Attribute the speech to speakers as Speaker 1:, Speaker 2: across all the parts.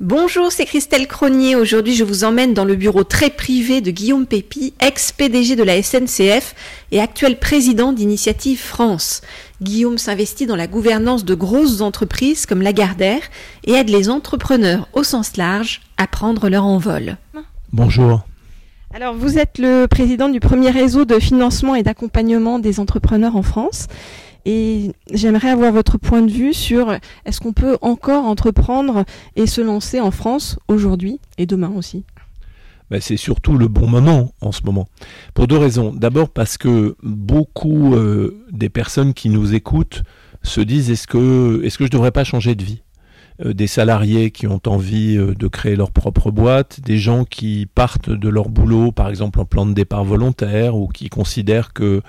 Speaker 1: Bonjour, c'est Christelle Cronier. Aujourd'hui, je vous emmène dans le bureau très privé de Guillaume Pépi, ex-PDG de la SNCF et actuel président d'Initiative France. Guillaume s'investit dans la gouvernance de grosses entreprises comme Lagardère et aide les entrepreneurs au sens large à prendre leur envol.
Speaker 2: Bonjour.
Speaker 3: Alors, vous êtes le président du premier réseau de financement et d'accompagnement des entrepreneurs en France. Et j'aimerais avoir votre point de vue sur est-ce qu'on peut encore entreprendre et se lancer en France aujourd'hui et demain aussi?
Speaker 2: Ben, c'est surtout le bon moment en ce moment. Pour deux raisons. D'abord parce que beaucoup euh, des personnes qui nous écoutent se disent est-ce que, est-ce que je ne devrais pas changer de vie? Euh, Des salariés qui ont envie euh, de créer leur propre boîte, des gens qui partent de leur boulot, par exemple en plan de départ volontaire, ou qui considèrent que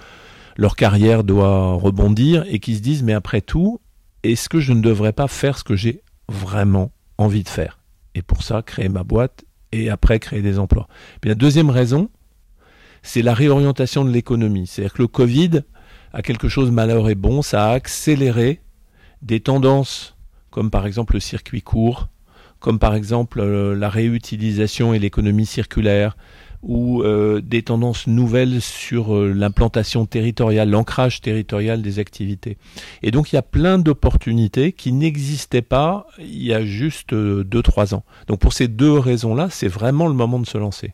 Speaker 2: leur carrière doit rebondir et qui se disent mais après tout, est-ce que je ne devrais pas faire ce que j'ai vraiment envie de faire Et pour ça, créer ma boîte et après créer des emplois. La deuxième raison, c'est la réorientation de l'économie. C'est-à-dire que le Covid a quelque chose malheur et bon, ça a accéléré des tendances comme par exemple le circuit court, comme par exemple euh, la réutilisation et l'économie circulaire, ou euh, des tendances nouvelles sur euh, l'implantation territoriale, l'ancrage territorial des activités. Et donc il y a plein d'opportunités qui n'existaient pas il y a juste 2-3 euh, ans. Donc pour ces deux raisons-là, c'est vraiment le moment de se lancer.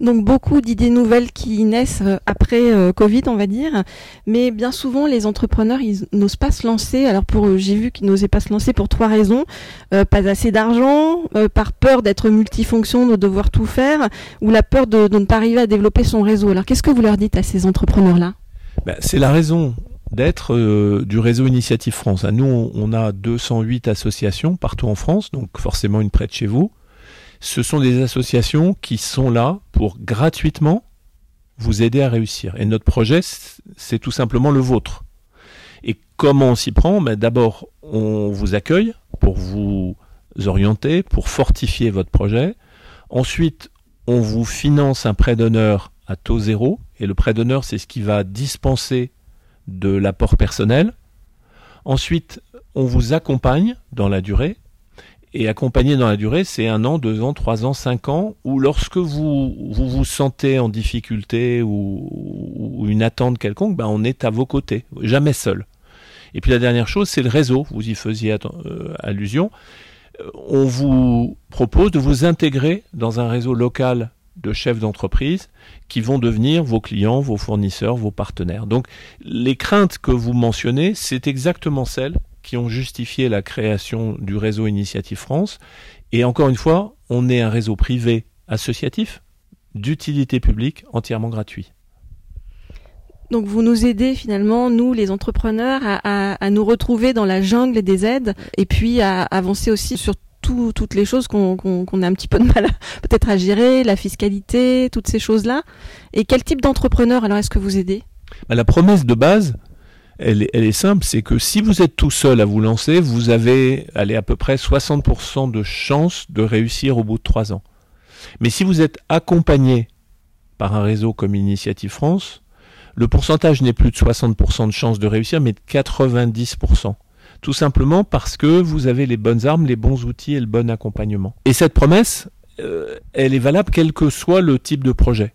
Speaker 3: Donc beaucoup d'idées nouvelles qui naissent euh, après euh, Covid, on va dire, mais bien souvent les entrepreneurs ils n'osent pas se lancer. Alors pour euh, j'ai vu qu'ils n'osaient pas se lancer pour trois raisons pas assez d'argent, par peur d'être multifonction, de devoir tout faire, ou la peur de, ne pas arriver à développer son réseau. Alors qu'est-ce que vous leur dites à ces entrepreneurs là
Speaker 2: ben, C'est la raison d'être du réseau Initiative France. Nous, on a 208 associations partout en France, donc forcément une près de chez vous ce sont des associations qui sont là pour gratuitement vous aider à réussir. Et notre projet, c'est tout simplement le vôtre. Et comment on s'y prend? Ben D'abord, on vous accueille pour vous orienter, pour fortifier votre projet. Ensuite, on vous finance un prêt d'honneur à taux zéro. Et le prêt d'honneur, c'est ce qui va dispenser de l'apport personnel. Ensuite, on vous accompagne dans la durée. Et accompagner dans la durée, c'est un an, deux ans, trois ans, cinq ans, ou lorsque vous vous, vous sentez en difficulté ou, une attente quelconque, ben on est à vos côtés, jamais seul. Et puis la dernière chose, c'est le réseau, vous y faisiez euh, allusion. Euh, on vous propose de vous intégrer dans un réseau local de chefs d'entreprise qui vont devenir vos clients, vos fournisseurs, vos partenaires. Donc les craintes que vous mentionnez, c'est exactement celles qui ont justifié la création du réseau Initiative France. Et encore une fois, on est un réseau privé associatif d'utilité publique entièrement gratuit.
Speaker 3: Donc vous nous aidez finalement, nous les entrepreneurs, à, nous retrouver dans la jungle des aides et puis à avancer aussi sur toutes les choses qu'on a un petit peu de mal peut-être à gérer, la fiscalité, toutes ces choses-là. Et quel type d'entrepreneur alors est-ce que vous aidez?
Speaker 2: Bah, La promesse de base, elle est, simple, c'est que si vous êtes tout seul à vous lancer, vous avez allez, à peu près 60% de chances de réussir au bout de 3 ans. Mais si vous êtes accompagné par un réseau comme Initiative France, le pourcentage n'est plus de 60% de chances de réussir, mais de 90%. Tout simplement parce que vous avez les bonnes armes, les bons outils et le bon accompagnement. Et cette promesse, euh, elle est valable quel que soit le type de projet.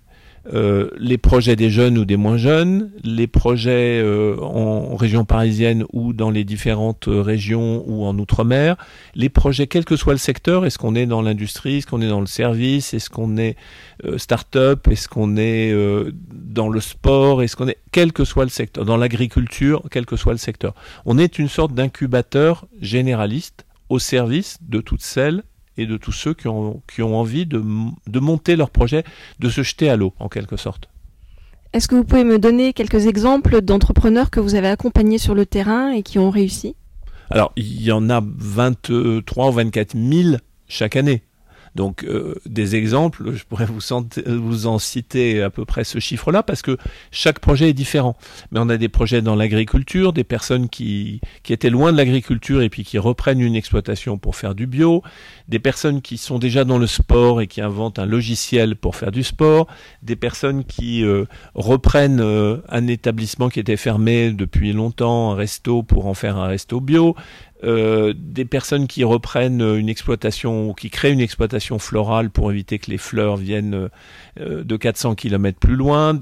Speaker 2: Euh, les projets des jeunes ou des moins jeunes, les projets euh, en, région parisienne ou dans les différentes euh, régions ou en outre-mer, les projets quel que soit le secteur, est-ce qu'on est dans l'industrie, est-ce qu'on est dans le service, est-ce qu'on est, start-up, est-ce qu'on est dans le sport, est-ce qu'on est quel que soit le secteur, dans l'agriculture, quel que soit le secteur. On est une sorte d'incubateur généraliste au service de toutes celles et de tous ceux qui ont, qui ont envie de, de monter leur projet, de se jeter à l'eau en quelque sorte.
Speaker 3: Est-ce que vous pouvez me donner quelques exemples d'entrepreneurs que vous avez accompagnés sur le terrain et qui ont réussi?
Speaker 2: Alors, il y en a 23 ou 24 000 chaque année. Donc euh, des exemples, je pourrais vous, en citer à peu près ce chiffre-là parce que chaque projet est différent. Mais on a des projets dans l'agriculture, des personnes qui, qui étaient loin de l'agriculture et puis qui reprennent une exploitation pour faire du bio, des personnes qui sont déjà dans le sport et qui inventent un logiciel pour faire du sport, des personnes qui euh, reprennent euh, un établissement qui était fermé depuis longtemps, un resto pour en faire un resto bio, euh, des personnes qui reprennent une exploitation ou qui créent une exploitation florale pour éviter que les fleurs viennent euh, de 400 km plus loin,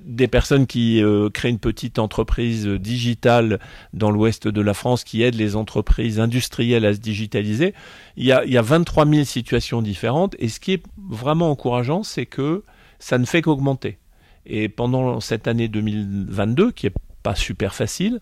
Speaker 2: des personnes qui euh, créent une petite entreprise digitale dans l'ouest de la France qui aide les entreprises industrielles à se digitaliser. Il y a, il y a 23 000 situations différentes et ce qui est vraiment encourageant, c'est que ça ne fait qu'augmenter. Et pendant cette année 2022, qui est pas super facile,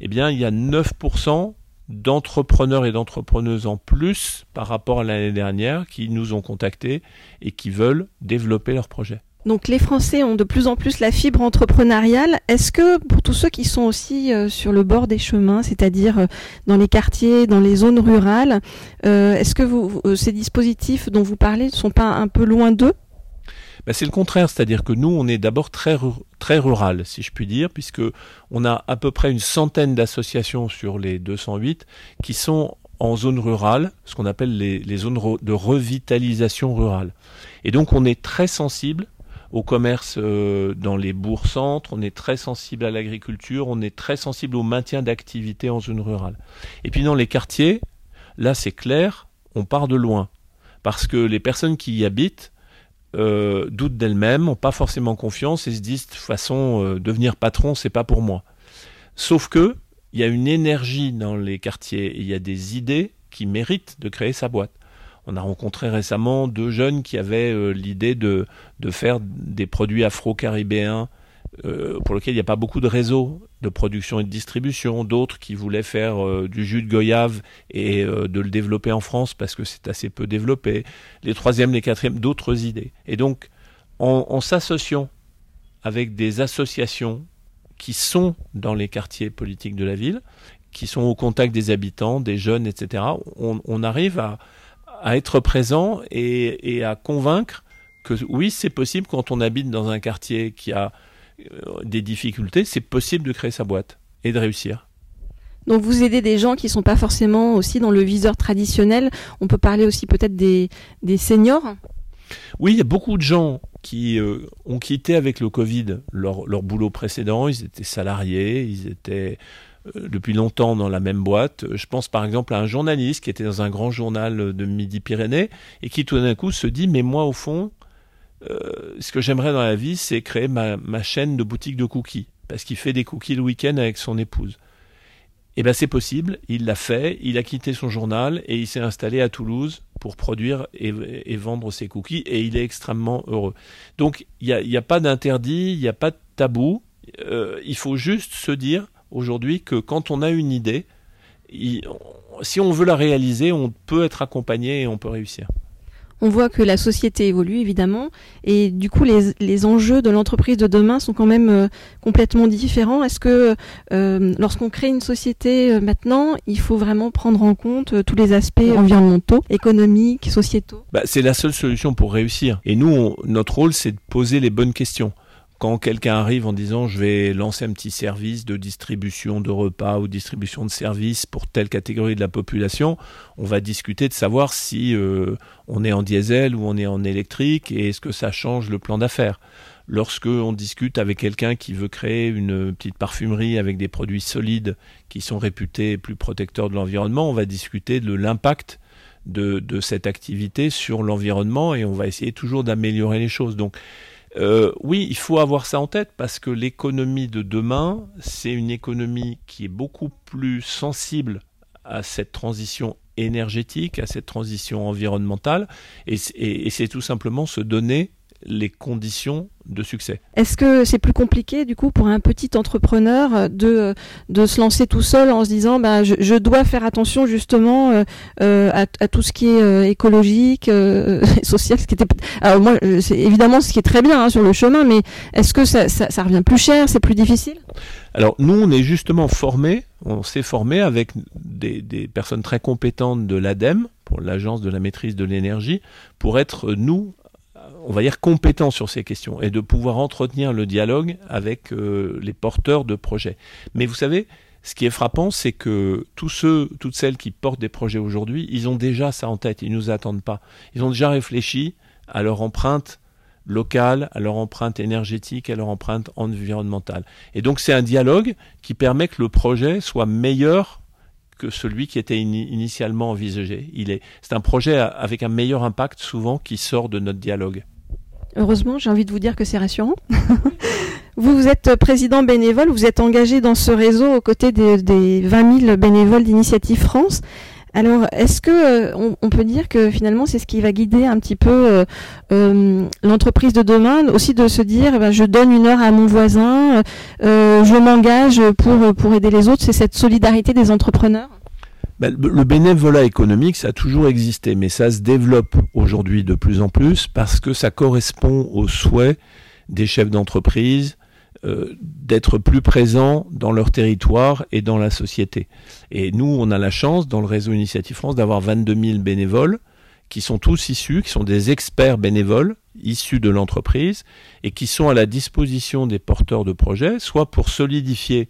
Speaker 2: eh bien, il y a 9% d'entrepreneurs et d'entrepreneuses en plus par rapport à l'année dernière qui nous ont contactés et qui veulent développer leur projet.
Speaker 3: Donc les Français ont de plus en plus la fibre entrepreneuriale. Est-ce que pour tous ceux qui sont aussi euh, sur le bord des chemins, c'est-à-dire euh, dans les quartiers, dans les zones rurales, euh, est-ce que ces dispositifs dont vous parlez ne sont pas un peu loin d'eux?
Speaker 2: Ben, c'est le contraire, c'est-à-dire que nous, on est d'abord très, très rural, si je puis dire, puisque on a à peu près une centaine d'associations sur les 208 qui sont en zone rurale, ce qu'on appelle les, zones de revitalisation rurale. Et donc, on est très sensible au commerce euh, dans les bourgs-centres, on est très sensible à l'agriculture, on est très sensible au maintien d'activités en zone rurale. Et puis dans les quartiers, là c'est clair, on part de loin. Parce que les personnes qui y habitent euh, doutent d'elles-mêmes, n'ont pas forcément confiance et se disent de toute façon euh, devenir patron c'est pas pour moi. Sauf que il y a une énergie dans les quartiers, il y a des idées qui méritent de créer sa boîte. On a rencontré récemment deux jeunes qui avaient euh, l'idée de, de faire des produits afro-caribéens euh, pour lequel il n'y a pas beaucoup de réseaux de production et de distribution, d'autres qui voulaient faire euh, du jus de goyave et euh, de le développer en France parce que c'est assez peu développé, les troisièmes, les quatrièmes, d'autres idées. Et donc, en, en s'associant avec des associations qui sont dans les quartiers politiques de la ville, qui sont au contact des habitants, des jeunes, etc., on, arrive à, être présent et, à convaincre que oui, c'est possible quand on habite dans un quartier qui a des difficultés, c'est possible de créer sa boîte et de réussir.
Speaker 3: Donc vous aidez des gens qui sont pas forcément aussi dans le viseur traditionnel. On peut parler aussi peut-être des, des seniors.
Speaker 2: Oui, il y a beaucoup de gens qui euh, ont quitté avec le Covid leur, leur, boulot précédent. Ils étaient salariés, ils étaient euh, depuis longtemps dans la même boîte. Je pense par exemple à un journaliste qui était dans un grand journal de Midi-Pyrénées et qui tout d'un coup se dit mais moi au fond euh, ce que j'aimerais dans la vie, c'est créer ma, chaîne de boutique de cookies, parce qu'il fait des cookies le week-end avec son épouse. Et eh ben c'est possible, il l'a fait, il a quitté son journal et il s'est installé à Toulouse pour produire et, vendre ses cookies et il est extrêmement heureux. Donc il n'y a, pas d'interdit, il n'y a pas de tabou, euh, il faut juste se dire aujourd'hui que quand on a une idée, si on veut la réaliser, on peut être accompagné et on peut réussir
Speaker 3: on voit que la société évolue évidemment et du coup les, les enjeux de l'entreprise de demain sont quand même euh, complètement différents. Est-ce que euh, lorsqu'on crée une société euh, maintenant, il faut vraiment prendre en compte euh, tous les aspects environnementaux, économiques, sociétaux?
Speaker 2: Bah, C'est la seule solution pour réussir. Et nous, on, notre rôle, c'est de poser les bonnes questions quand quelqu'un arrive en disant je vais lancer un petit service de distribution de repas ou distribution de services pour telle catégorie de la population, on va discuter de savoir si euh, on est en diesel ou on est en électrique et est-ce que ça change le plan d'affaires. Lorsque on discute avec quelqu'un qui veut créer une petite parfumerie avec des produits solides qui sont réputés plus protecteurs de l'environnement, on va discuter de l'impact de, de cette activité sur l'environnement et on va essayer toujours d'améliorer les choses. Donc euh, oui, il faut avoir ça en tête parce que l'économie de demain, c'est une économie qui est beaucoup plus sensible à cette transition énergétique, à cette transition environnementale, et, c'est tout simplement se donner les conditions de succès.
Speaker 3: Est-ce que c'est plus compliqué du coup pour un petit entrepreneur de, de se lancer tout seul en se disant bah, je, je dois faire attention justement euh, euh à, à, tout ce qui est euh, écologique, social, ce qui était alors moi c'est évidemment ce qui est très bien hein, sur le chemin, mais est-ce que ça, ça, ça revient plus cher, c'est plus difficile?
Speaker 2: Alors nous on est justement formés, on s'est formé avec des, des personnes très compétentes de l'ADEME pour l'agence de la maîtrise de l'énergie pour être nous on va dire, compétent sur ces questions et de pouvoir entretenir le dialogue avec euh, les porteurs de projets. Mais vous savez, ce qui est frappant, c'est que tous ceux, toutes celles qui portent des projets aujourd'hui, ils ont déjà ça en tête, ils nous attendent pas. Ils ont déjà réfléchi à leur empreinte locale, à leur empreinte énergétique, à leur empreinte environnementale. Et donc c'est un dialogue qui permet que le projet soit meilleur que celui qui était initialement envisagé. Est, c'est un projet avec un meilleur impact souvent qui sort de notre dialogue.
Speaker 3: Heureusement, j'ai envie de vous dire que c'est rassurant. vous, vous êtes président bénévole, vous êtes engagé dans ce réseau aux côtés des, des 20 000 bénévoles d'Initiative France. Alors, est-ce que euh, on, peut dire que finalement c'est ce qui va guider un petit peu euh, euh, l'entreprise de demain, aussi de se dire, eh ben, je donne une heure à mon voisin, je m'engage pour pour aider les autres. C'est cette solidarité des entrepreneurs?
Speaker 2: Ben, le bénévolat économique, ça a toujours existé, mais ça se développe aujourd'hui de plus en plus parce que ça correspond aux souhaits des chefs d'entreprise, euh, d'être plus présents dans leur territoire et dans la société. Et nous, on a la chance, dans le réseau Initiative France, d'avoir 22 000 bénévoles qui sont tous issus, qui sont des experts bénévoles issus de l'entreprise et qui sont à la disposition des porteurs de projets, soit pour solidifier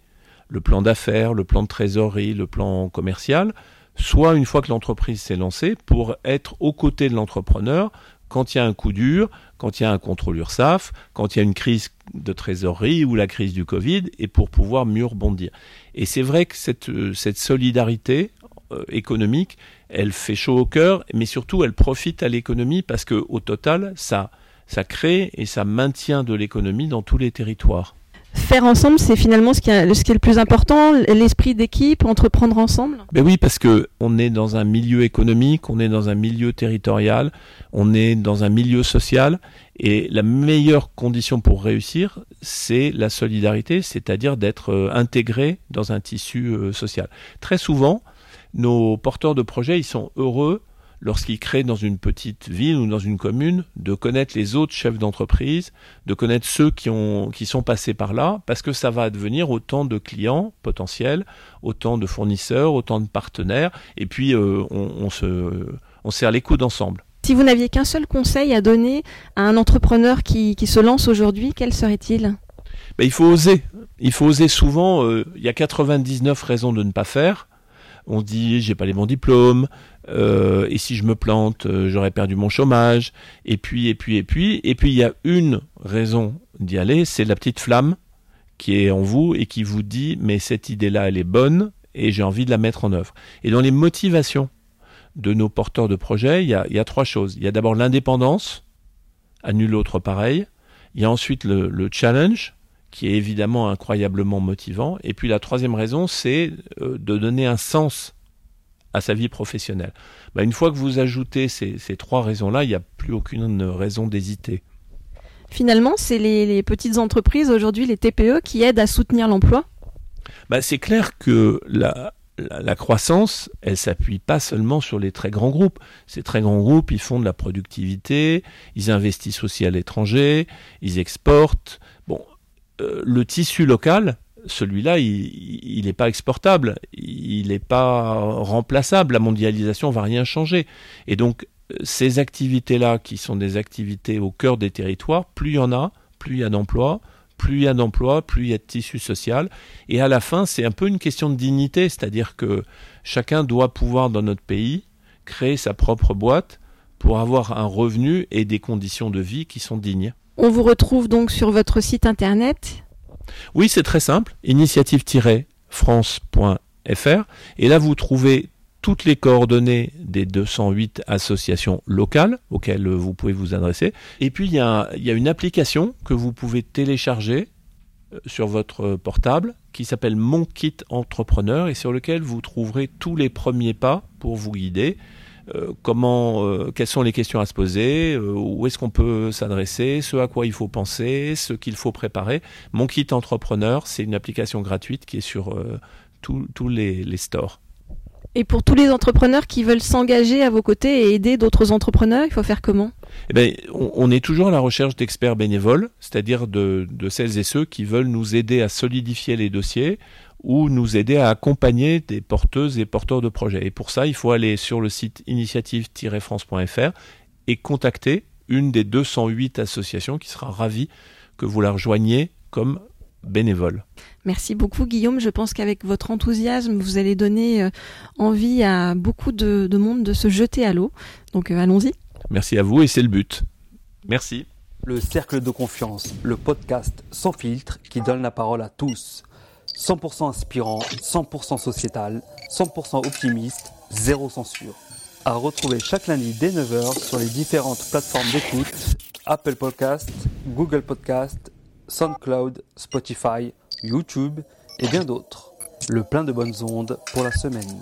Speaker 2: le plan d'affaires, le plan de trésorerie, le plan commercial, soit une fois que l'entreprise s'est lancée, pour être aux côtés de l'entrepreneur quand il y a un coup dur, quand il y a un contrôle URSAF, quand il y a une crise de trésorerie ou la crise du Covid, et pour pouvoir mieux rebondir. Et c'est vrai que cette, euh, solidarité euh, économique, elle fait chaud au cœur, mais surtout elle profite à l'économie parce que au total, ça, ça crée et ça maintient de l'économie dans tous les territoires
Speaker 3: faire ensemble, c'est finalement ce qui, est, le plus important, l'esprit d'équipe, entreprendre ensemble?
Speaker 2: Ben oui, parce que on est dans un milieu économique, on est dans un milieu territorial, on est dans un milieu social, et la meilleure condition pour réussir, c'est la solidarité, c'est-à-dire d'être euh, intégré dans un tissu euh, social. Très souvent, nos porteurs de projets, ils sont heureux lorsqu'ils créent dans une petite ville ou dans une commune, de connaître les autres chefs d'entreprise, de connaître ceux qui, ont, qui sont passés par là, parce que ça va devenir autant de clients potentiels, autant de fournisseurs, autant de partenaires, et puis euh, on, se, on serre les coudes ensemble.
Speaker 3: Si vous n'aviez qu'un seul conseil à donner à un entrepreneur qui, qui se lance aujourd'hui, quel serait-il?
Speaker 2: Ben, Il faut oser. Il faut oser souvent. Euh, il y a 99 raisons de ne pas faire. On dit j'ai pas les bons diplômes, euh, et si je me plante, euh, j'aurais perdu mon chômage, et puis, et puis, et puis, et puis il y a une raison d'y aller, c'est la petite flamme qui est en vous et qui vous dit, mais cette idée-là, elle est bonne, et j'ai envie de la mettre en œuvre. Et dans les motivations de nos porteurs de projets, il y a, trois choses. Il y a d'abord l'indépendance, à nul autre pareil. Il y a ensuite le, le, challenge, qui est évidemment incroyablement motivant. Et puis la troisième raison, c'est euh, de donner un sens à sa vie professionnelle. Bah, une fois que vous ajoutez ces, trois raisons-là, il n'y a plus aucune raison d'hésiter.
Speaker 3: Finalement, c'est les, petites entreprises aujourd'hui, les TPE, qui aident à soutenir l'emploi?
Speaker 2: Bah, C'est clair que la, la, croissance, elle s'appuie pas seulement sur les très grands groupes. Ces très grands groupes, ils font de la productivité, ils investissent aussi à l'étranger, ils exportent. Bon, euh, le tissu local, celui-là, il n'est pas exportable, il n'est pas remplaçable. La mondialisation va rien changer. Et donc, ces activités-là, qui sont des activités au cœur des territoires, plus il y en a, plus il y a d'emplois, plus il y a d'emplois, plus il y a de tissu social. Et à la fin, c'est un peu une question de dignité, c'est-à-dire que chacun doit pouvoir, dans notre pays, créer sa propre boîte pour avoir un revenu et des conditions de vie qui sont dignes.
Speaker 3: On vous retrouve donc sur votre site internet
Speaker 2: oui, c'est très simple, initiative-france.fr. Et là, vous trouvez toutes les coordonnées des 208 associations locales auxquelles vous pouvez vous adresser. Et puis, il y a, une application que vous pouvez télécharger euh, sur votre portable qui s'appelle Mon Kit Entrepreneur et sur lequel vous trouverez tous les premiers pas pour vous guider comment, euh, quelles sont les questions à se poser, euh, où est-ce qu'on peut s'adresser, ce à quoi il faut penser, ce qu'il faut préparer. Mon kit entrepreneur, c'est une application gratuite qui est sur tous les, les stores.
Speaker 3: Et pour tous les entrepreneurs qui veulent s'engager à vos côtés et aider d'autres entrepreneurs, il faut faire comment?
Speaker 2: Eh ben, on, est toujours à la recherche d'experts bénévoles, c'est-à-dire de, de, celles et ceux qui veulent nous aider à solidifier les dossiers, ou nous aider à accompagner des porteuses et porteurs de projets. Et pour ça, il faut aller sur le site initiative-france.fr et contacter une des 208 associations qui sera ravie que vous la rejoigniez comme bénévole.
Speaker 3: Merci beaucoup Guillaume. Je pense qu'avec votre enthousiasme, vous allez donner euh, envie à beaucoup de, monde de se jeter à l'eau. Donc euh, allons-y.
Speaker 2: Merci à vous et c'est le but. Merci.
Speaker 4: Le Cercle de Confiance, le podcast sans filtre qui donne la parole à tous. 100% inspirant, 100% sociétal, 100% optimiste, zéro censure. À retrouver chaque lundi dès 9h sur les différentes plateformes d'écoute Apple Podcast, Google Podcast, SoundCloud, Spotify, YouTube et bien d'autres. Le plein de bonnes ondes pour la semaine.